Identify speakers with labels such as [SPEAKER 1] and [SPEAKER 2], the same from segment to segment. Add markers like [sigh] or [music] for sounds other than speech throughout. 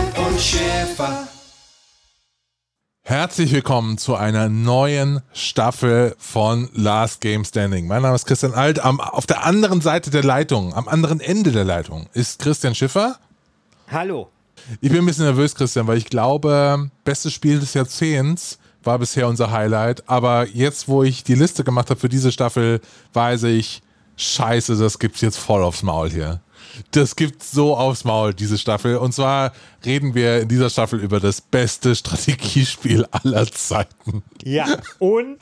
[SPEAKER 1] Alf und Schäfer.
[SPEAKER 2] Herzlich willkommen zu einer neuen Staffel von Last Game Standing. Mein Name ist Christian Alt. Am, auf der anderen Seite der Leitung, am anderen Ende der Leitung, ist Christian Schiffer.
[SPEAKER 3] Hallo.
[SPEAKER 2] Ich bin ein bisschen nervös, Christian, weil ich glaube, bestes Spiel des Jahrzehnts war bisher unser Highlight. Aber jetzt, wo ich die Liste gemacht habe für diese Staffel, weiß ich, scheiße, das gibt's jetzt voll aufs Maul hier. Das gibt so aufs Maul, diese Staffel. Und zwar reden wir in dieser Staffel über das beste Strategiespiel aller Zeiten.
[SPEAKER 3] Ja, und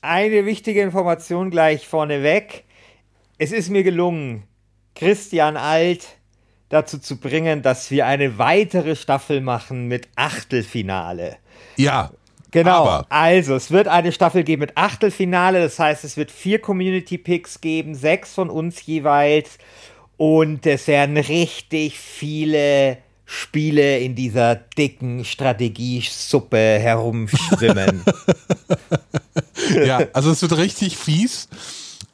[SPEAKER 3] eine wichtige Information gleich vorneweg. Es ist mir gelungen, Christian Alt dazu zu bringen, dass wir eine weitere Staffel machen mit Achtelfinale.
[SPEAKER 2] Ja.
[SPEAKER 3] Genau.
[SPEAKER 2] Aber.
[SPEAKER 3] Also, es wird eine Staffel geben mit Achtelfinale. Das heißt, es wird vier Community Picks geben, sechs von uns jeweils. Und es werden richtig viele Spiele in dieser dicken Strategiesuppe herumschwimmen. [laughs]
[SPEAKER 2] ja, also es wird richtig fies.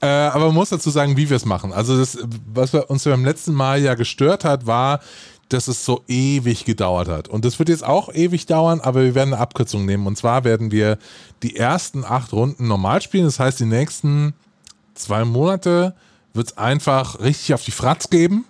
[SPEAKER 2] Äh, aber man muss dazu sagen, wie wir es machen. Also das, was uns beim letzten Mal ja gestört hat, war, dass es so ewig gedauert hat. Und das wird jetzt auch ewig dauern, aber wir werden eine Abkürzung nehmen. Und zwar werden wir die ersten acht Runden normal spielen. Das heißt, die nächsten zwei Monate wird es einfach richtig auf die Fratz geben.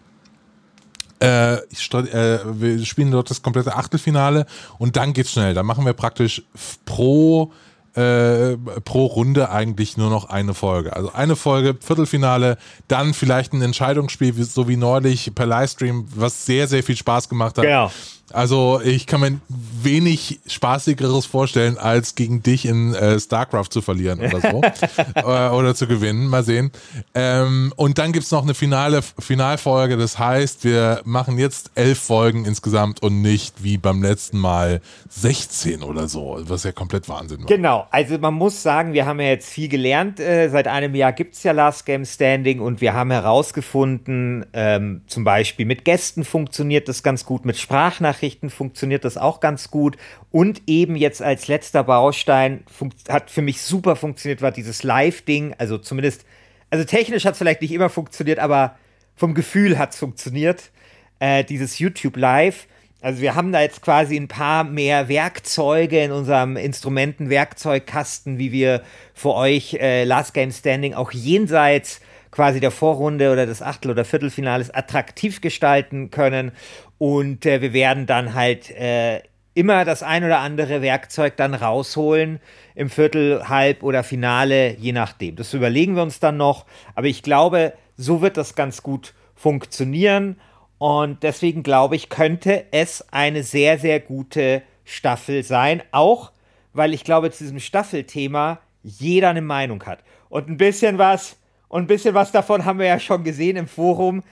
[SPEAKER 2] Äh, äh, wir spielen dort das komplette Achtelfinale und dann geht's schnell. Dann machen wir praktisch pro äh, pro Runde eigentlich nur noch eine Folge. Also eine Folge, Viertelfinale, dann vielleicht ein Entscheidungsspiel, so wie neulich per Livestream, was sehr, sehr viel Spaß gemacht hat.
[SPEAKER 3] Genau.
[SPEAKER 2] Also ich kann mir wenig spaßigeres vorstellen, als gegen dich in äh, StarCraft zu verlieren oder so. [laughs] äh, oder zu gewinnen. Mal sehen. Ähm, und dann gibt's noch eine finale Finalfolge. Das heißt, wir machen jetzt elf Folgen insgesamt und nicht wie beim letzten Mal 16 oder so, was ja komplett Wahnsinn war.
[SPEAKER 3] Genau, also man muss sagen, wir haben ja jetzt viel gelernt. Äh, seit einem Jahr gibt's ja Last Game Standing und wir haben herausgefunden, ähm, zum Beispiel mit Gästen funktioniert das ganz gut, mit Sprachnachrichten Nachrichten funktioniert das auch ganz gut. Und eben jetzt als letzter Baustein hat für mich super funktioniert, war dieses Live-Ding. Also zumindest, also technisch hat es vielleicht nicht immer funktioniert, aber vom Gefühl hat es funktioniert. Äh, dieses YouTube Live. Also wir haben da jetzt quasi ein paar mehr Werkzeuge in unserem Instrumenten-Werkzeugkasten, wie wir für euch äh, Last Game Standing auch jenseits quasi der Vorrunde oder des Achtel- oder Viertelfinales attraktiv gestalten können. Und äh, wir werden dann halt äh, immer das ein oder andere Werkzeug dann rausholen im Viertel, Halb oder Finale, je nachdem. Das überlegen wir uns dann noch. Aber ich glaube, so wird das ganz gut funktionieren. Und deswegen glaube ich, könnte es eine sehr, sehr gute Staffel sein. Auch weil ich glaube, zu diesem Staffelthema jeder eine Meinung hat. Und ein bisschen was, und ein bisschen was davon haben wir ja schon gesehen im Forum,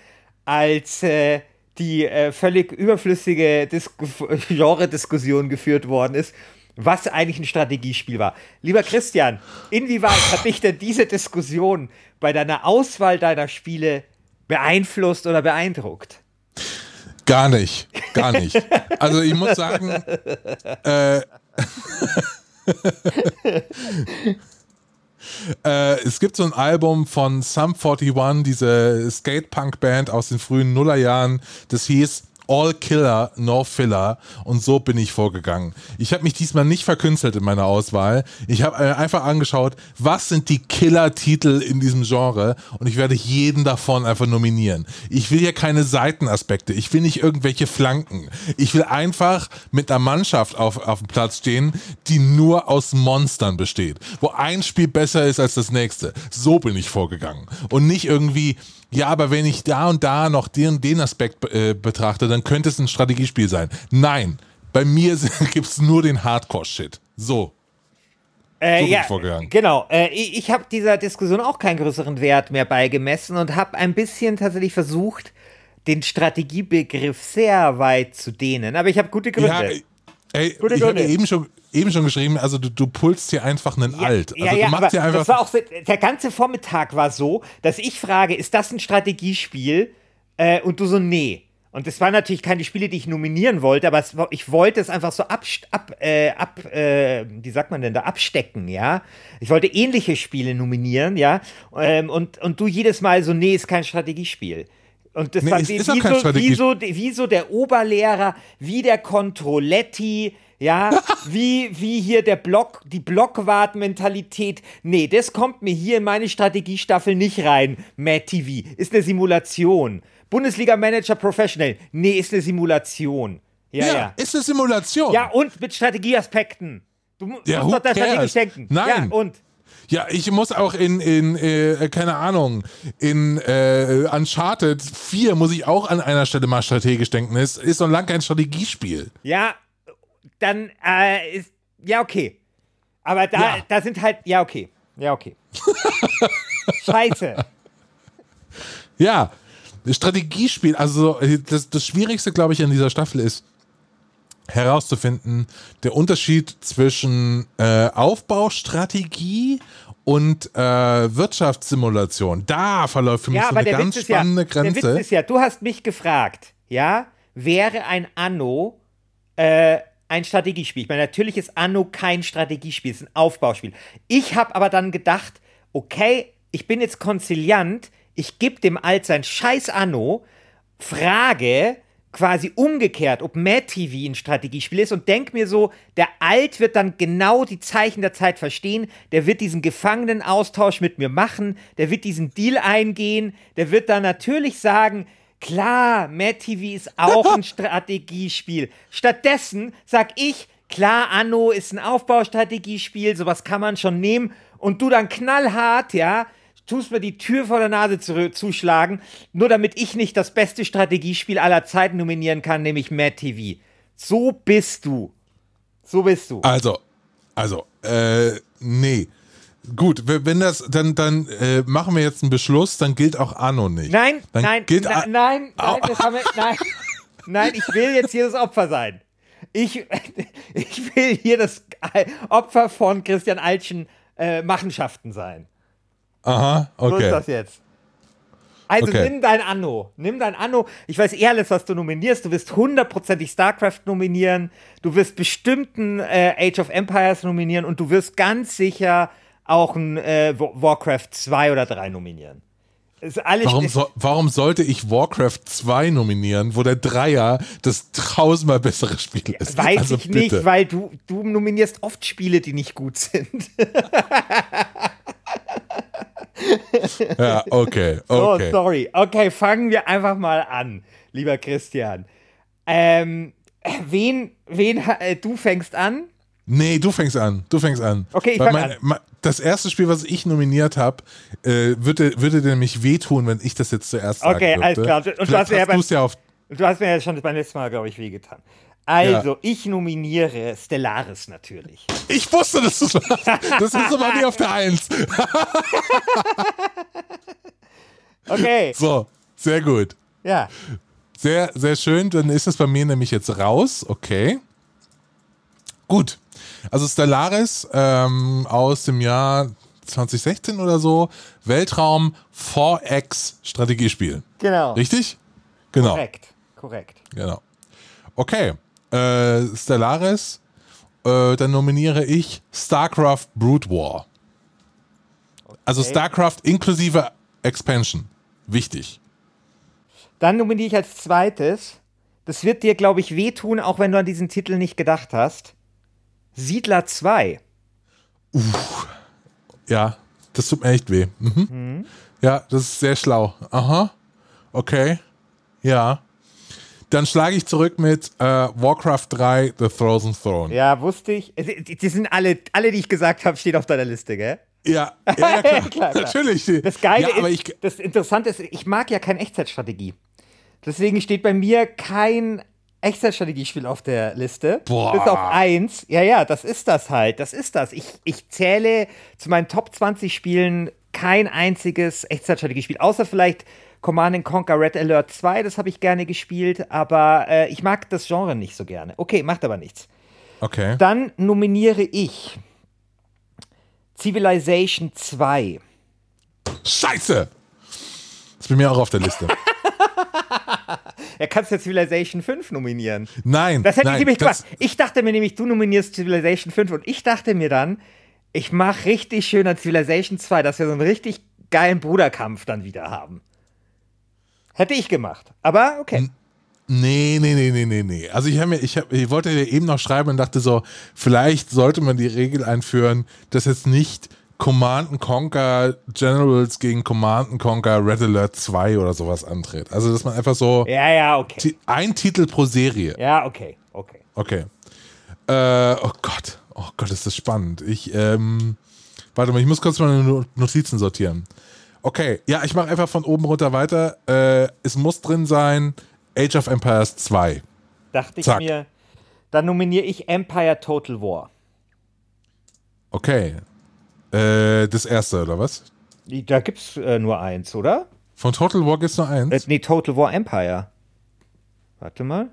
[SPEAKER 3] als äh, die äh, völlig überflüssige [laughs] Genre-Diskussion geführt worden ist, was eigentlich ein Strategiespiel war. Lieber Christian, inwieweit hat dich denn diese Diskussion bei deiner Auswahl deiner Spiele beeinflusst oder beeindruckt?
[SPEAKER 2] Gar nicht, gar nicht. Also ich muss sagen, äh, [laughs] [laughs] Äh, es gibt so ein Album von Sum 41, diese Skatepunk-Band aus den frühen Nullerjahren, das hieß All Killer, No Filler. Und so bin ich vorgegangen. Ich habe mich diesmal nicht verkünstelt in meiner Auswahl. Ich habe äh, einfach angeschaut, was sind die Killer-Titel in diesem Genre und ich werde jeden davon einfach nominieren. Ich will hier keine Seitenaspekte. Ich will nicht irgendwelche Flanken. Ich will einfach mit einer Mannschaft auf, auf dem Platz stehen, die nur aus Monstern besteht. Wo ein Spiel besser ist als das nächste. So bin ich vorgegangen. Und nicht irgendwie, ja, aber wenn ich da und da noch den, den Aspekt äh, betrachte, dann könnte es ein Strategiespiel sein. Nein, bei mir [laughs] gibt es nur den Hardcore-Shit. So.
[SPEAKER 3] Äh,
[SPEAKER 2] So
[SPEAKER 3] ja,
[SPEAKER 2] vorgegangen.
[SPEAKER 3] Genau. Äh, ich ich habe dieser Diskussion auch keinen größeren Wert mehr beigemessen und habe ein bisschen tatsächlich versucht, den Strategiebegriff sehr weit zu dehnen. Aber ich habe gute Gründe.
[SPEAKER 2] Ja, ey,
[SPEAKER 3] Gute
[SPEAKER 2] ich habe ja eben schon, eben schon geschrieben, also du, du pulst hier einfach einen Alt. Also
[SPEAKER 3] ja,
[SPEAKER 2] du
[SPEAKER 3] ja,
[SPEAKER 2] machst
[SPEAKER 3] aber
[SPEAKER 2] hier einfach.
[SPEAKER 3] das war auch so, der ganze Vormittag war so, dass ich frage, ist das ein Strategiespiel? Äh, und du so, nee. Und das waren natürlich keine Spiele, die ich nominieren wollte, aber es, ich wollte es einfach so ab, ab, äh, ab äh, wie sagt man denn da, abstecken, ja. Ich wollte ähnliche Spiele nominieren, ja. Ähm, und, und du jedes Mal so, nee, ist kein Strategiespiel. Und das
[SPEAKER 2] Nee,
[SPEAKER 3] war
[SPEAKER 2] es
[SPEAKER 3] wie, wie, so, wie, so, wie so der Oberlehrer, wie der Controletti, ja, [laughs] wie, wie hier der Block, die Blockwart-Mentalität. Nee, das kommt mir hier in meine Strategiestaffel nicht rein. Matt TV ist eine Simulation. Bundesliga Manager Professional. Nee, ist eine Simulation. Ja,
[SPEAKER 2] ja,
[SPEAKER 3] ja.
[SPEAKER 2] ist eine Simulation.
[SPEAKER 3] Ja, und mit Strategieaspekten. Du
[SPEAKER 2] Ja,
[SPEAKER 3] musst doch da strategisch denken.
[SPEAKER 2] Nein.
[SPEAKER 3] Ja, und?
[SPEAKER 2] Ja, ich muss auch in, in äh, keine Ahnung, in äh, Uncharted 4 muss ich auch an einer Stelle mal strategisch denken. Es ist noch lange kein Strategiespiel.
[SPEAKER 3] Ja, dann äh, ist. Ja, okay. Aber da,
[SPEAKER 2] Ja.
[SPEAKER 3] da sind halt. Ja, okay. Ja, okay. [laughs] Scheiße.
[SPEAKER 2] Ja, Strategiespiel, also das, das Schwierigste, glaube ich, an dieser Staffel ist herauszufinden, der Unterschied zwischen äh, Aufbaustrategie und äh, Wirtschaftssimulation. Da verläuft für mich
[SPEAKER 3] Ja,
[SPEAKER 2] so
[SPEAKER 3] aber
[SPEAKER 2] eine
[SPEAKER 3] der
[SPEAKER 2] ganz
[SPEAKER 3] Witz, ist ja,
[SPEAKER 2] spannende
[SPEAKER 3] der Witz
[SPEAKER 2] Grenze.
[SPEAKER 3] ist ja, du hast mich gefragt, ja, wäre ein Anno äh, ein Strategiespiel? Ich meine, natürlich ist Anno kein Strategiespiel, es ist ein Aufbauspiel. Ich habe aber dann gedacht, okay, ich bin jetzt konziliant, ich gebe dem Alt sein scheiß Anno, frage quasi umgekehrt, ob Mad TV ein Strategiespiel ist und denk mir so, der Alt wird dann genau die Zeichen der Zeit verstehen, der wird diesen Gefangenenaustausch mit mir machen, der wird diesen Deal eingehen, der wird dann natürlich sagen, klar, Mad TV ist auch ein [laughs] Strategiespiel. Stattdessen sag ich, klar, Anno ist ein Aufbaustrategiespiel, sowas kann man schon nehmen und du dann knallhart, ja, tust mir die Tür vor der Nase zu, zuschlagen, nur damit ich nicht das beste Strategiespiel aller Zeiten nominieren kann, nämlich Mad TV. So bist du. So bist du.
[SPEAKER 2] Also, also, äh, nee. Gut, wenn das, dann, dann äh, machen wir jetzt einen Beschluss, dann gilt auch Anno nicht.
[SPEAKER 3] Nein,
[SPEAKER 2] dann
[SPEAKER 3] nein,
[SPEAKER 2] gilt
[SPEAKER 3] na, nein, nein, das haben wir, nein, nein, ich will jetzt hier das Opfer sein. Ich, [laughs] ich will hier das Opfer von Christian Altschen äh, Machenschaften sein.
[SPEAKER 2] Aha,
[SPEAKER 3] So ist
[SPEAKER 2] okay.
[SPEAKER 3] das jetzt. Also
[SPEAKER 2] Okay.
[SPEAKER 3] nimm dein Anno. Nimm dein Anno. Ich weiß eh alles, was du nominierst. Du wirst hundertprozentig StarCraft nominieren. Du wirst bestimmten äh, Age of Empires nominieren und du wirst ganz sicher auch ein äh, Wa- Warcraft 2 oder 3 nominieren.
[SPEAKER 2] Warum, so, warum sollte ich Warcraft 2 nominieren, wo der Dreier das tausendmal bessere Spiel ist?
[SPEAKER 3] weiß
[SPEAKER 2] also
[SPEAKER 3] ich
[SPEAKER 2] bitte.
[SPEAKER 3] nicht, weil du, du nominierst oft Spiele, die nicht gut sind. [laughs]
[SPEAKER 2] Ja, okay, [laughs]
[SPEAKER 3] Oh,
[SPEAKER 2] okay.
[SPEAKER 3] sorry. Okay, fangen wir einfach mal an, lieber Christian. Ähm, wen, wen, äh, du fängst an?
[SPEAKER 2] Nee, du fängst an. Du fängst an.
[SPEAKER 3] Okay, ich
[SPEAKER 2] Weil
[SPEAKER 3] fang
[SPEAKER 2] mein,
[SPEAKER 3] an.
[SPEAKER 2] mein- Das erste Spiel, was ich nominiert habe, äh, würde, würde dir nämlich wehtun, wenn ich das jetzt zuerst sagen
[SPEAKER 3] Okay, alles klar. Und du hast ja
[SPEAKER 2] hast
[SPEAKER 3] beim-
[SPEAKER 2] ja.
[SPEAKER 3] Du hast mir ja schon beim letzten Mal, glaube ich, wehgetan. Also, ich nominiere Stellaris natürlich.
[SPEAKER 2] Ich wusste, dass du das Das ist aber nie auf der Eins. [laughs]
[SPEAKER 3] Okay,
[SPEAKER 2] So, sehr gut.
[SPEAKER 3] ja.
[SPEAKER 2] Sehr, sehr schön. Dann ist es bei mir nämlich jetzt raus. Okay. Gut. Also Stellaris ähm, aus dem Jahr 2016 oder so. Weltraum 4X Strategiespiel.
[SPEAKER 3] Genau.
[SPEAKER 2] Richtig? Genau.
[SPEAKER 3] Korrekt, korrekt.
[SPEAKER 2] Genau. Okay. Äh, Stellaris. Äh, dann nominiere ich StarCraft Brood War. Also
[SPEAKER 3] Okay.
[SPEAKER 2] StarCraft inklusive Expansion. Wichtig.
[SPEAKER 3] Dann nominiere ich als zweites das wird dir, glaube ich, wehtun, auch wenn du an diesen Titel nicht gedacht hast. Siedler 2.
[SPEAKER 2] Ja, das tut mir echt weh. Mhm. Ja, das ist sehr schlau. Aha. Okay. Ja. Dann schlage ich zurück mit äh, Warcraft 3, The Frozen Throne.
[SPEAKER 3] Ja, wusste ich. Die sind alle, alle, die ich gesagt habe, stehen auf deiner Liste, gell?
[SPEAKER 2] Ja, ja, ja [laughs] klar.
[SPEAKER 3] Klar, klar.
[SPEAKER 2] Natürlich.
[SPEAKER 3] Das Geile
[SPEAKER 2] ja,
[SPEAKER 3] ist,
[SPEAKER 2] ich,
[SPEAKER 3] das Interessante ist, ich mag ja keine Echtzeitstrategie. Deswegen steht bei mir kein Echtzeitstrategiespiel auf der Liste.
[SPEAKER 2] Boah.
[SPEAKER 3] Bis auf eins. Ja, ja, das ist das halt. Das ist das. Ich, ich zähle zu meinen Top 20 Spielen kein einziges Echtzeitstrategiespiel, außer vielleicht Command Conquer Red Alert 2, das habe ich gerne gespielt, aber äh, ich mag das Genre nicht so gerne. Okay, macht aber nichts.
[SPEAKER 2] okay.
[SPEAKER 3] Dann nominiere ich Civilization 2.
[SPEAKER 2] Scheiße! Ist bei mir auch auf der Liste. [laughs] [laughs]
[SPEAKER 3] Er kannst ja Civilization 5 nominieren.
[SPEAKER 2] Nein.
[SPEAKER 3] Das hätte
[SPEAKER 2] nein,
[SPEAKER 3] ich nämlich gemacht. Ich dachte mir nämlich, du nominierst Civilization 5 und ich dachte mir dann, ich mache richtig schön an Civilization 2, dass wir so einen richtig geilen Bruderkampf dann wieder haben. Hätte ich gemacht. Aber okay.
[SPEAKER 2] Nee, nee, nee, nee, nee, nee. Also ich, mir, ich, hab, ich wollte dir eben noch schreiben und dachte so, vielleicht sollte man die Regel einführen, dass jetzt nicht Command and Conquer Generals gegen Command and Conquer Red Alert 2 oder sowas antritt. Also dass man einfach so
[SPEAKER 3] Ja, ja, okay.
[SPEAKER 2] ein Titel pro Serie.
[SPEAKER 3] Ja, okay, okay.
[SPEAKER 2] Okay. Äh, oh Gott. Oh Gott, ist das spannend. Ich, ähm, warte mal, ich muss kurz meine No- Notizen sortieren. Okay, ja, ich mache einfach von oben runter weiter. Äh, es muss drin sein Age of Empires 2.
[SPEAKER 3] Dachte ich
[SPEAKER 2] Zack.
[SPEAKER 3] mir, dann nominiere ich Empire Total War.
[SPEAKER 2] Okay. Äh, das erste, oder was?
[SPEAKER 3] Da gibt's äh, nur eins, oder?
[SPEAKER 2] Von Total War gibt's nur
[SPEAKER 3] Äh,
[SPEAKER 2] eins?
[SPEAKER 3] nee, Total War Empire. Warte mal.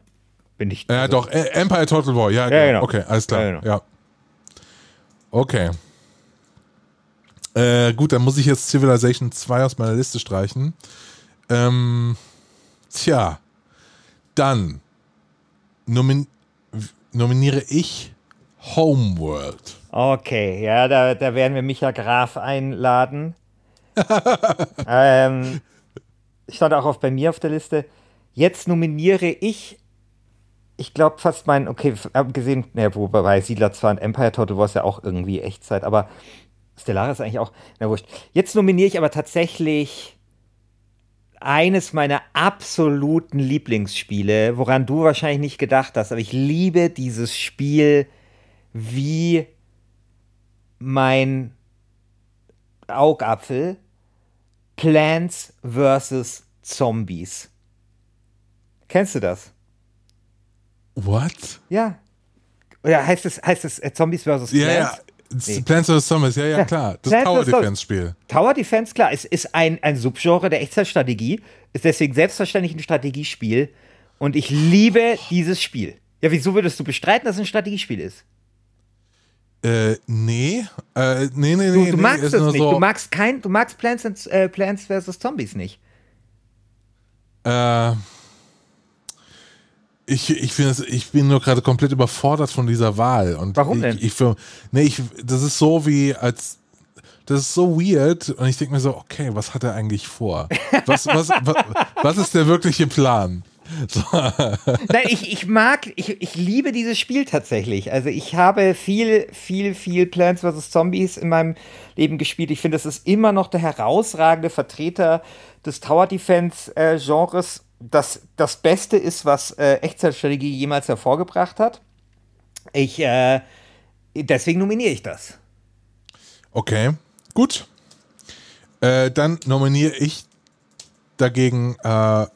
[SPEAKER 3] Bin ich.
[SPEAKER 2] Ja, doch, äh, Empire Total War, ja,
[SPEAKER 3] Ja, genau.
[SPEAKER 2] Okay, alles klar.
[SPEAKER 3] Ja,
[SPEAKER 2] Ja,
[SPEAKER 3] genau.
[SPEAKER 2] Okay. Äh, gut, dann muss ich jetzt Civilization 2 aus meiner Liste streichen. Ähm, tja, dann nomin nominiere ich Homeworld.
[SPEAKER 3] Okay, ja, da, da werden wir Micha Graf einladen. [laughs] ähm, stand auch auf bei mir auf der Liste. Jetzt nominiere ich, ich glaube fast mein, okay, abgesehen, ne, wobei Siedler 2 und Empire Total War ist ja auch irgendwie Echtzeit, aber Stellaris eigentlich auch, na wurscht. Jetzt nominiere ich aber tatsächlich eines meiner absoluten Lieblingsspiele, woran du wahrscheinlich nicht gedacht hast, aber ich liebe dieses Spiel wie mein Augapfel Plants vs. Zombies. Kennst du das?
[SPEAKER 2] What?
[SPEAKER 3] Ja. Oder heißt es, heißt es äh, Zombies vs. Plants?
[SPEAKER 2] Ja, ja.
[SPEAKER 3] Nee.
[SPEAKER 2] Plants vs. Zombies, ja, ja,
[SPEAKER 3] Ja,
[SPEAKER 2] klar. Das
[SPEAKER 3] Plants
[SPEAKER 2] Tower. Defense Spiel.
[SPEAKER 3] Tower Defense, klar, es ist ein, ein Subgenre der Echtzeitstrategie, ist deswegen selbstverständlich ein Strategiespiel und ich liebe dieses Spiel. Ja, wieso würdest du bestreiten, dass es ein Strategiespiel ist?
[SPEAKER 2] Äh, nee. Äh, nee, nee,
[SPEAKER 3] Du,
[SPEAKER 2] nee.
[SPEAKER 3] du
[SPEAKER 2] nee,
[SPEAKER 3] magst es nicht.
[SPEAKER 2] So,
[SPEAKER 3] Du magst kein, du magst Plants, and, äh, Plants vs. Zombies nicht.
[SPEAKER 2] Äh, ich, ich, es- ich bin nur gerade komplett überfordert von dieser Wahl. Und
[SPEAKER 3] Warum
[SPEAKER 2] ich,
[SPEAKER 3] denn?
[SPEAKER 2] Ich, für, nee, ich, das ist so wie als. Das ist so weird und ich denke mir so, okay, was hat er eigentlich vor? Was, was, [laughs] was, was ist der wirkliche Plan? [laughs] So,
[SPEAKER 3] Nein, ich, ich mag, ich, ich liebe dieses Spiel tatsächlich. Also ich habe viel, viel, viel Plants vs. Zombies in meinem Leben gespielt. Ich finde, es ist immer noch der herausragende Vertreter des Tower Defense äh. Das das Beste ist, was äh, Echtzeitstrategie jemals hervorgebracht hat. Ich, äh, deswegen nominiere ich das.
[SPEAKER 2] okay, gut. Äh, dann nominiere ich dagegen äh,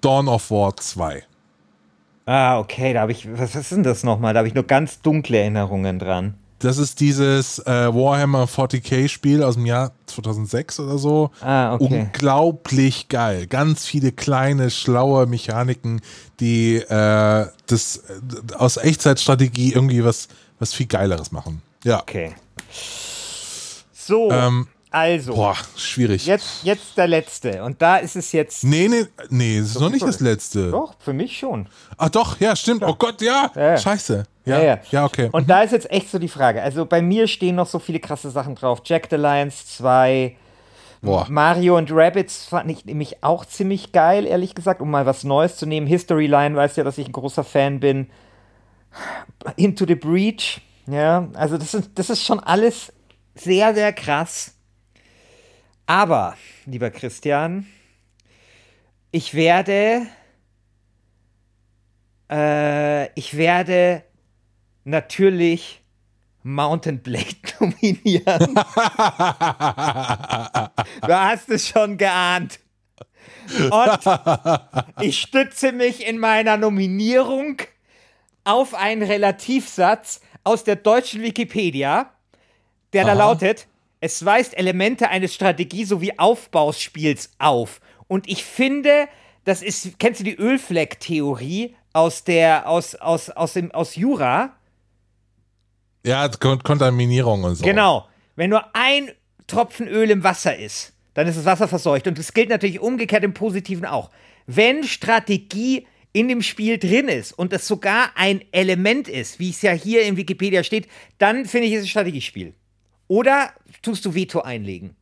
[SPEAKER 2] Dawn of War 2.
[SPEAKER 3] Ah, okay, da habe ich, was, ist denn das nochmal? Da habe ich nur ganz dunkle Erinnerungen dran.
[SPEAKER 2] Das ist dieses äh, Warhammer 40k Spiel aus dem Jahr 2006 oder so.
[SPEAKER 3] Ah, okay.
[SPEAKER 2] Unglaublich geil. Ganz viele kleine, schlaue Mechaniken, die äh, das äh, aus Echtzeitstrategie irgendwie was, was viel Geileres machen. Ja.
[SPEAKER 3] Okay. So,
[SPEAKER 2] Ähm,
[SPEAKER 3] also.
[SPEAKER 2] Boah, schwierig.
[SPEAKER 3] Jetzt, jetzt der letzte. Und da ist es jetzt.
[SPEAKER 2] Nee, nee, nee, es ist noch nicht das letzte.
[SPEAKER 3] Doch, für mich schon.
[SPEAKER 2] Ach doch, ja, stimmt. Oh Gott, ja.
[SPEAKER 3] Ja, ja.
[SPEAKER 2] Scheiße. Ja, ja, okay.
[SPEAKER 3] Und da ist jetzt echt so die Frage. Also bei mir stehen noch so viele krasse Sachen drauf. Jack the Lions 2,
[SPEAKER 2] Boah.
[SPEAKER 3] Mario und Rabbits fand ich nämlich auch ziemlich geil, ehrlich gesagt, um mal was Neues zu nehmen. History Line weiß ja, dass ich ein großer Fan bin. Into the Breach, ja, also das ist, das ist schon alles sehr, sehr krass. Aber, lieber Christian, ich werde, äh, ich werde natürlich Mountain Blade [laughs] nominieren. [laughs] du hast es schon geahnt. Und ich stütze mich in meiner Nominierung auf einen Relativsatz aus der deutschen Wikipedia, der da
[SPEAKER 2] Aha.
[SPEAKER 3] lautet, es weist Elemente eines Strategie- sowie Aufbauspiels auf. Und ich finde, das ist, kennst du die Ölfleck-Theorie aus der, aus, aus, aus dem, aus Jura?
[SPEAKER 2] Ja, Kon Kontaminierung und so.
[SPEAKER 3] Genau. Wenn nur ein Tropfen Öl im Wasser ist, dann ist das Wasser verseucht. Und das gilt natürlich umgekehrt im Positiven auch. Wenn Strategie in dem Spiel drin ist und das sogar ein Element ist, wie es ja hier in Wikipedia steht, dann finde ich es ein Strategiespiel. Oder tust du Veto einlegen?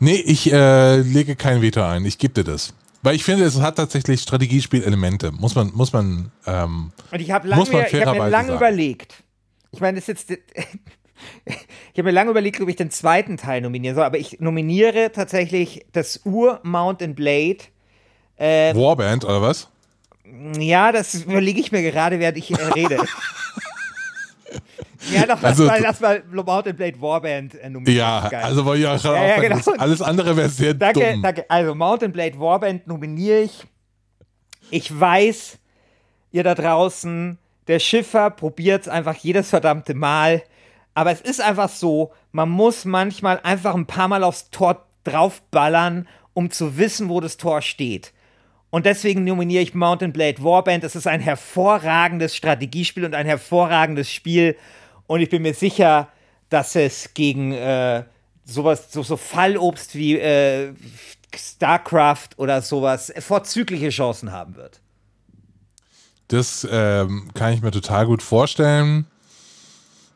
[SPEAKER 2] Nee, ich äh, lege kein Veto ein. Ich gebe dir das. Weil ich finde, es hat tatsächlich Strategiespielelemente. Muss man, muss man, ähm,
[SPEAKER 3] Und ich habe lange, ich hab mir lange überlegt. Ich meine, das ist jetzt. [laughs] Ich habe mir lange überlegt, ob ich den zweiten Teil nominieren soll, aber ich nominiere tatsächlich das Ur-Mount and Blade. Äh,
[SPEAKER 2] Warband oder was?
[SPEAKER 3] Ja, das überlege ich mir gerade, während ich äh, rede. [laughs] [laughs] ja, doch, lass
[SPEAKER 2] Also-
[SPEAKER 3] mal, lass mal Mount and Blade Warband äh, nominieren.
[SPEAKER 2] Ja,
[SPEAKER 3] Geil.
[SPEAKER 2] also wollte ich auch
[SPEAKER 3] Ja, ja, genau.
[SPEAKER 2] alles andere wäre sehr
[SPEAKER 3] Danke,
[SPEAKER 2] dumm.
[SPEAKER 3] danke. Also, Mountain Blade Warband nominiere ich. Ich weiß, ihr da draußen, der Schiffer probiert es einfach jedes verdammte Mal. Aber es ist einfach so, man muss manchmal einfach ein paar Mal aufs Tor draufballern, um zu wissen, wo das Tor steht. Und deswegen nominiere ich Mountain Blade Warband. Es ist ein hervorragendes Strategiespiel und ein hervorragendes Spiel. Und ich bin mir sicher, dass es gegen äh, sowas, so, so Fallobst wie äh, StarCraft oder sowas vorzügliche Chancen haben wird.
[SPEAKER 2] Das ähm, kann ich mir total gut vorstellen.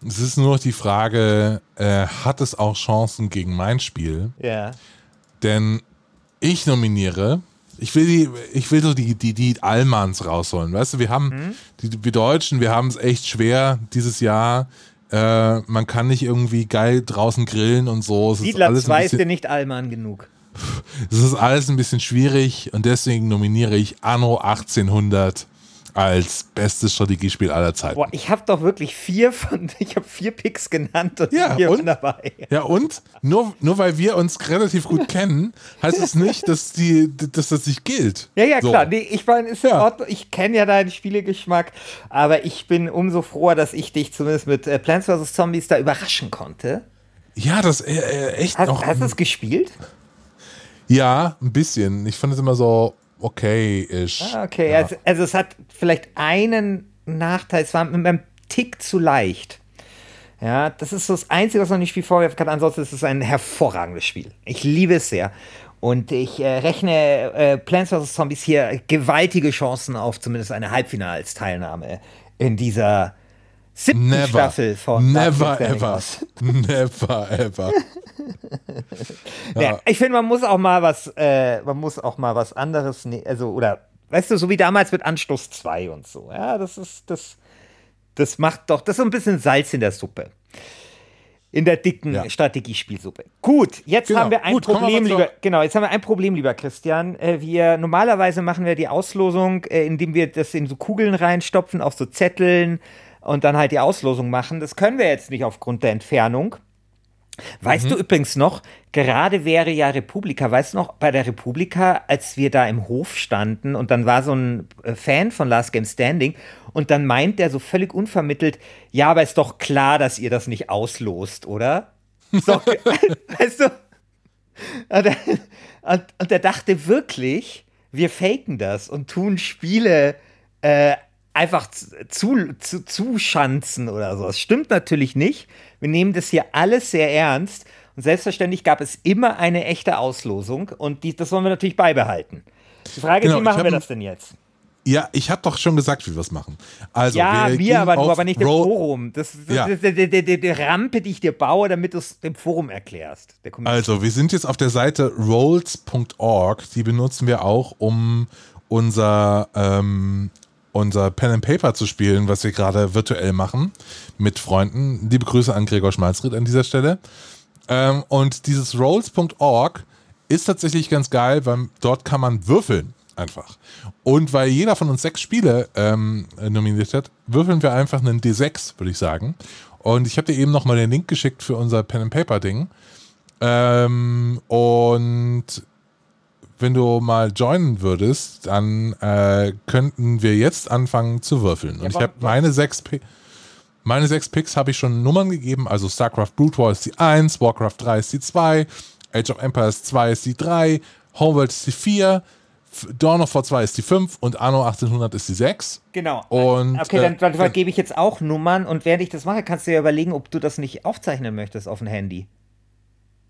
[SPEAKER 2] Es ist nur noch die Frage, äh, hat es auch Chancen gegen mein Spiel?
[SPEAKER 3] Ja.
[SPEAKER 2] Denn ich nominiere, ich will die, ich will so die, die, die Allmanns rausholen. Weißt du, wir haben,
[SPEAKER 3] Mhm.
[SPEAKER 2] die, wir Deutschen, wir haben es echt schwer dieses Jahr. Äh, man kann nicht irgendwie geil draußen grillen und so. Es
[SPEAKER 3] Siedler
[SPEAKER 2] alles ein
[SPEAKER 3] 2 ist dir nicht Allmann genug.
[SPEAKER 2] es ist alles ein bisschen schwierig und deswegen nominiere ich Anno 1800 als bestes Strategiespiel aller Zeiten.
[SPEAKER 3] Boah, ich habe doch wirklich vier von, [laughs] ich habe vier Picks genannt und
[SPEAKER 2] Ja,
[SPEAKER 3] vier
[SPEAKER 2] und?
[SPEAKER 3] dabei.
[SPEAKER 2] Ja, und nur, nur weil wir uns relativ gut [laughs] kennen, heißt es nicht, dass, die, dass das nicht gilt.
[SPEAKER 3] Ja, ja,
[SPEAKER 2] So.
[SPEAKER 3] klar. Nee, ich meine, ist
[SPEAKER 2] Ja.
[SPEAKER 3] Ordnung. Ich kenne ja deinen Spielegeschmack, aber ich bin umso froher, dass ich dich zumindest mit äh, Plants vs. Zombies da überraschen konnte.
[SPEAKER 2] Ja, das äh, äh, echt
[SPEAKER 3] Hast,
[SPEAKER 2] noch.
[SPEAKER 3] hast du es gespielt?
[SPEAKER 2] Ja, ein bisschen. Ich fand es immer so okay-ish.
[SPEAKER 3] Ah, okay,
[SPEAKER 2] Ja.
[SPEAKER 3] also, also es hat vielleicht einen Nachteil, es war mit einem Tick zu leicht. Ja, das ist so das Einzige, was man dem Spiel vorwerfen kann. Ansonsten ist es ein hervorragendes Spiel. Ich liebe es sehr. Und ich äh, rechne äh, Plants vs. Zombies hier gewaltige Chancen auf zumindest eine Halbfinalsteilnahme in dieser siebten
[SPEAKER 2] Never.
[SPEAKER 3] Staffel von
[SPEAKER 2] Never ever. Never ever. [laughs]
[SPEAKER 3] Ja, ich finde, man muss auch mal was, äh, man muss auch mal was anderes, ne also, oder, weißt du, so wie damals mit Anschluss 2 und so. Ja, das ist, das, das macht doch, das ist so ein bisschen Salz in der Suppe. In der dicken
[SPEAKER 2] Ja.
[SPEAKER 3] Strategiespielsuppe. Gut, jetzt
[SPEAKER 2] Genau.
[SPEAKER 3] haben wir ein
[SPEAKER 2] Gut,
[SPEAKER 3] Problem, lieber, genau, jetzt haben wir ein Problem, lieber Christian. Äh, wir, normalerweise machen wir die Auslosung, äh, indem wir das in so Kugeln reinstopfen, auf so Zetteln und dann halt die Auslosung machen. Das können wir jetzt nicht aufgrund der Entfernung. Weißt du übrigens noch, gerade wäre ja Republika, weißt du noch, bei der Republika, als wir da im Hof standen und dann war so ein äh, Fan von Last Game Standing und dann meint der so völlig unvermittelt, ja, aber ist doch klar, dass ihr das nicht auslost, oder? Doch, [laughs] [laughs] weißt du? Und er, und, und er dachte wirklich, wir faken das und tun Spiele äh, einfach zu, zu, zuschanzen oder so. Das stimmt natürlich nicht. Wir nehmen das hier alles sehr ernst. Und selbstverständlich gab es immer eine echte Auslosung und die, das wollen wir natürlich beibehalten. Die Frage
[SPEAKER 2] Genau,
[SPEAKER 3] ist, wie machen wir das denn jetzt?
[SPEAKER 2] Ja, ich habe doch schon gesagt, wie wir es machen. Also,
[SPEAKER 3] ja,
[SPEAKER 2] wir gehen
[SPEAKER 3] aber
[SPEAKER 2] auf
[SPEAKER 3] aber nicht im Forum. Das, das,
[SPEAKER 2] Ja.
[SPEAKER 3] die Rampe, die ich dir baue, damit du es dem Forum erklärst.
[SPEAKER 2] Also, wir sind jetzt auf der Seite rolls.org. Die benutzen wir auch, um unser, ähm, unser Pen and Paper zu spielen, was wir gerade virtuell machen mit Freunden. Liebe Grüße an Gregor Schmalzried an dieser Stelle. Ähm, und dieses rolls.org ist tatsächlich ganz geil, weil dort kann man würfeln einfach. Und weil jeder von uns sechs Spiele ähm, nominiert hat, würfeln wir einfach einen D6, würde ich sagen. Und ich habe dir eben nochmal den Link geschickt für unser Pen and Paper Ding. Ähm, und wenn du mal joinen würdest, dann äh, könnten wir jetzt anfangen zu würfeln. Und ich
[SPEAKER 3] aber-
[SPEAKER 2] habe meine sechs Pi- meine sechs Picks habe ich schon Nummern gegeben. Also StarCraft Brood War ist die 1, Warcraft 3 ist die 2, Age of Empires 2 ist die 3, Homeworld ist die 4, F- Dawn of War 2 ist die 5 und Anno 1800 ist die 6.
[SPEAKER 3] Genau.
[SPEAKER 2] Und,
[SPEAKER 3] okay, dann,
[SPEAKER 2] äh,
[SPEAKER 3] dann vergebe ich jetzt auch Nummern und während ich das mache, kannst du dir überlegen, ob du das nicht aufzeichnen möchtest auf dem Handy.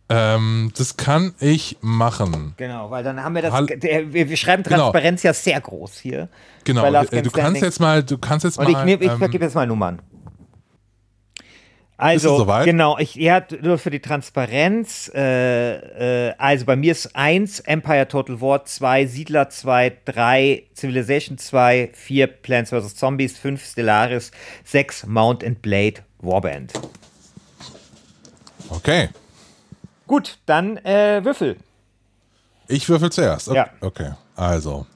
[SPEAKER 2] Ähm, das kann ich machen.
[SPEAKER 3] Genau, weil dann haben wir das.
[SPEAKER 2] Hall-
[SPEAKER 3] Der, wir, wir schreiben
[SPEAKER 2] Genau.
[SPEAKER 3] Transparenz ja sehr groß hier.
[SPEAKER 2] Genau. Äh, Du kannst
[SPEAKER 3] Standing.
[SPEAKER 2] jetzt mal, du kannst jetzt
[SPEAKER 3] Und ich,
[SPEAKER 2] mal.
[SPEAKER 3] nehm, ich
[SPEAKER 2] ähm,
[SPEAKER 3] vergebe jetzt mal Nummern. Also, genau, ich, ja, nur für die Transparenz. Äh, äh, also bei mir ist 1 Empire Total War, 2 Siedler 2, 3 Civilization 2, 4 Plants vs. Zombies, 5 Stellaris, 6 Mount and Blade Warband.
[SPEAKER 2] okay.
[SPEAKER 3] Gut, dann äh, Würfel.
[SPEAKER 2] Ich würfel zuerst. Okay.
[SPEAKER 3] Ja.
[SPEAKER 2] okay. Also.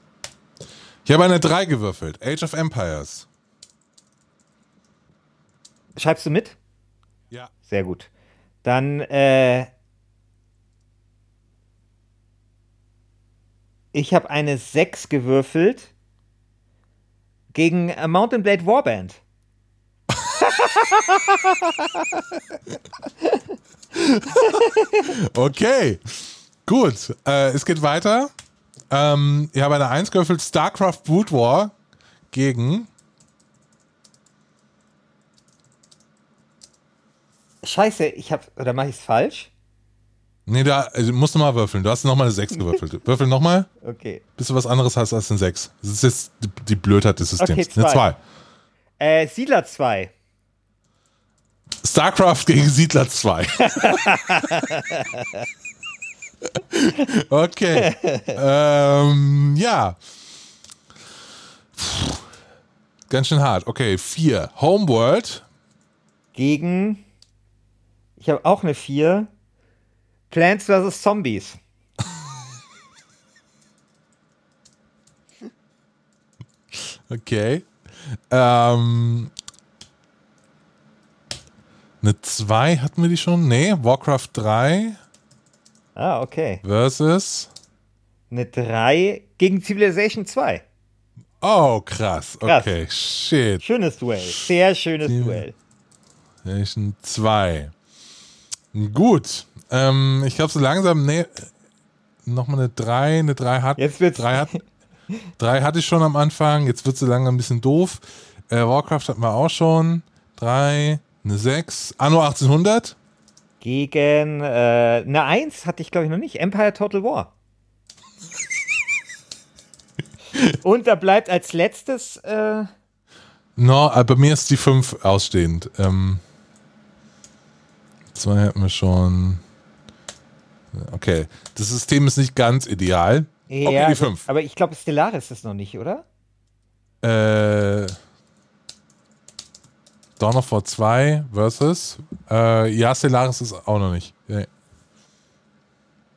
[SPEAKER 2] Ich habe eine 3 gewürfelt. Age of Empires.
[SPEAKER 3] Schreibst du mit?
[SPEAKER 2] Ja.
[SPEAKER 3] Sehr gut. Dann, äh, ich habe eine 6 gewürfelt gegen äh, Mountain Blade Warband. [laughs] [laughs]
[SPEAKER 2] Okay. Gut. Äh, es geht weiter. Ähm, ich habe eine 1 gewürfelt. StarCraft Brood War gegen.
[SPEAKER 3] Scheiße, ich habe, oder mache ich es falsch?
[SPEAKER 2] Nee, da also, musst du mal würfeln. Du hast nochmal eine 6 gewürfelt. [laughs] Würfel nochmal,
[SPEAKER 3] Okay.
[SPEAKER 2] bis du was anderes hast als eine 6. Das ist jetzt die, Blödheit des Systems.
[SPEAKER 3] Okay,
[SPEAKER 2] eine
[SPEAKER 3] zwei.
[SPEAKER 2] 2.
[SPEAKER 3] Äh, Siedler 2.
[SPEAKER 2] StarCraft gegen Siedler 2. okay. ähm, ja. Puh. Ganz schön hart. Okay, 4. Homeworld.
[SPEAKER 3] Gegen, ich habe auch eine 4. Plants vs. Zombies. [laughs]
[SPEAKER 2] Okay. Ähm, eine 2 hatten wir die schon? Nee, Warcraft 3
[SPEAKER 3] Ah, okay.
[SPEAKER 2] versus.
[SPEAKER 3] Eine 3 gegen Civilization 2.
[SPEAKER 2] Oh, krass.
[SPEAKER 3] Krass.
[SPEAKER 2] Okay, shit.
[SPEAKER 3] Schönes Duell. Sehr schönes Duell.
[SPEAKER 2] Nation 2. Gut. Ähm, ich glaube so langsam, nee, nochmal eine 3, eine 3 hat.
[SPEAKER 3] Jetzt wird's-
[SPEAKER 2] 3 hat, 3 hatte ich schon am Anfang, jetzt wird sie langsam ein bisschen doof. Äh, Warcraft hatten wir auch schon. 3, eine 6. Anno 1800.
[SPEAKER 3] Gegen äh, eine 1 hatte ich, glaube ich, noch nicht. Empire Total War. [laughs] Und da bleibt als letztes. Äh,
[SPEAKER 2] No, äh, bei mir ist die 5 ausstehend. Ähm, zwei hatten wir schon. Okay, das System ist nicht ganz ideal. Okay,
[SPEAKER 3] ja,
[SPEAKER 2] die 5.
[SPEAKER 3] aber ich glaube, Stellaris ist noch nicht, oder?
[SPEAKER 2] Äh, Dawn of War 2 versus. Äh, ja, Stellaris ist auch noch nicht. Nee.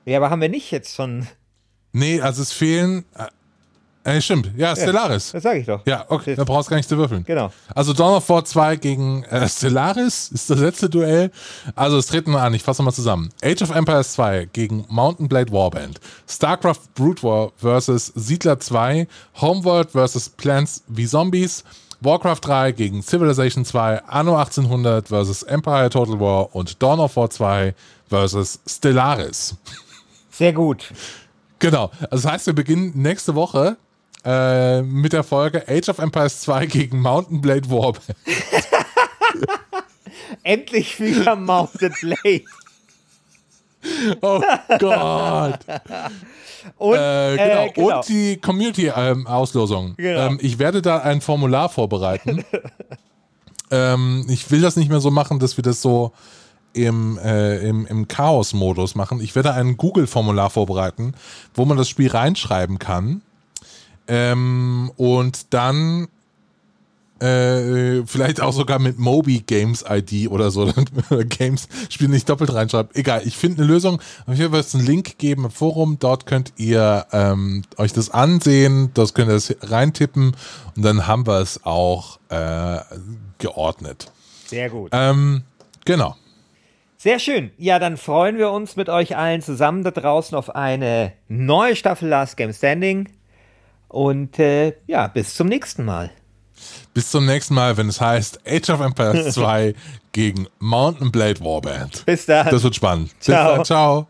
[SPEAKER 3] Ja, aber haben wir nicht jetzt schon.
[SPEAKER 2] Nee, also es fehlen. Äh, äh, stimmt, ja, Stellaris.
[SPEAKER 3] Das sage ich doch.
[SPEAKER 2] Ja, okay, da brauchst du gar nicht zu würfeln.
[SPEAKER 3] Genau.
[SPEAKER 2] Also Dawn of War 2 gegen äh, Stellaris ist das letzte Duell. Also es treten wir an, ich fasse mal zusammen. Age of Empires 2 gegen Mountain Blade Warband. StarCraft Brood War versus Siedler 2. Homeworld versus Plants wie Zombies. Warcraft 3 gegen Civilization 2. Anno 1800 versus Empire Total War. Und Dawn of War 2 versus Stellaris.
[SPEAKER 3] Sehr gut.
[SPEAKER 2] Genau. Also das heißt, wir beginnen nächste Woche äh, mit der Folge Age of Empires 2 gegen Mountain Blade Warband. [laughs]
[SPEAKER 3] Endlich wieder Mounted Blade.
[SPEAKER 2] Oh Gott. [laughs]
[SPEAKER 3] Und,
[SPEAKER 2] Äh, genau.
[SPEAKER 3] äh, genau.
[SPEAKER 2] Und die Community-Auslosung.
[SPEAKER 3] Genau.
[SPEAKER 2] Ähm, ich werde da ein Formular vorbereiten. [laughs] ähm, ich will das nicht mehr so machen, dass wir das so im, äh, im, im Chaos-Modus machen. Ich werde ein Google-Formular vorbereiten, wo man das Spiel reinschreiben kann. Ähm, und dann äh, vielleicht auch sogar mit Moby Games ID oder so. [laughs] Games Spiel nicht doppelt reinschreibt. Egal, ich finde eine Lösung. Ich werde jetzt einen Link geben im Forum. Dort könnt ihr ähm, euch das ansehen. Das könnt ihr das reintippen. Und dann haben wir es auch äh, geordnet.
[SPEAKER 3] Sehr gut.
[SPEAKER 2] Ähm, genau.
[SPEAKER 3] Sehr schön. Ja, dann freuen wir uns mit euch allen zusammen da draußen auf eine neue Staffel Last Game Standing. Und äh, ja, bis zum nächsten Mal.
[SPEAKER 2] Bis zum nächsten Mal, wenn es heißt Age of Empires [laughs] 2 gegen Mountain Blade Warband.
[SPEAKER 3] Bis dann.
[SPEAKER 2] Das wird spannend. Bis
[SPEAKER 3] Ciao.
[SPEAKER 2] dann. Ciao.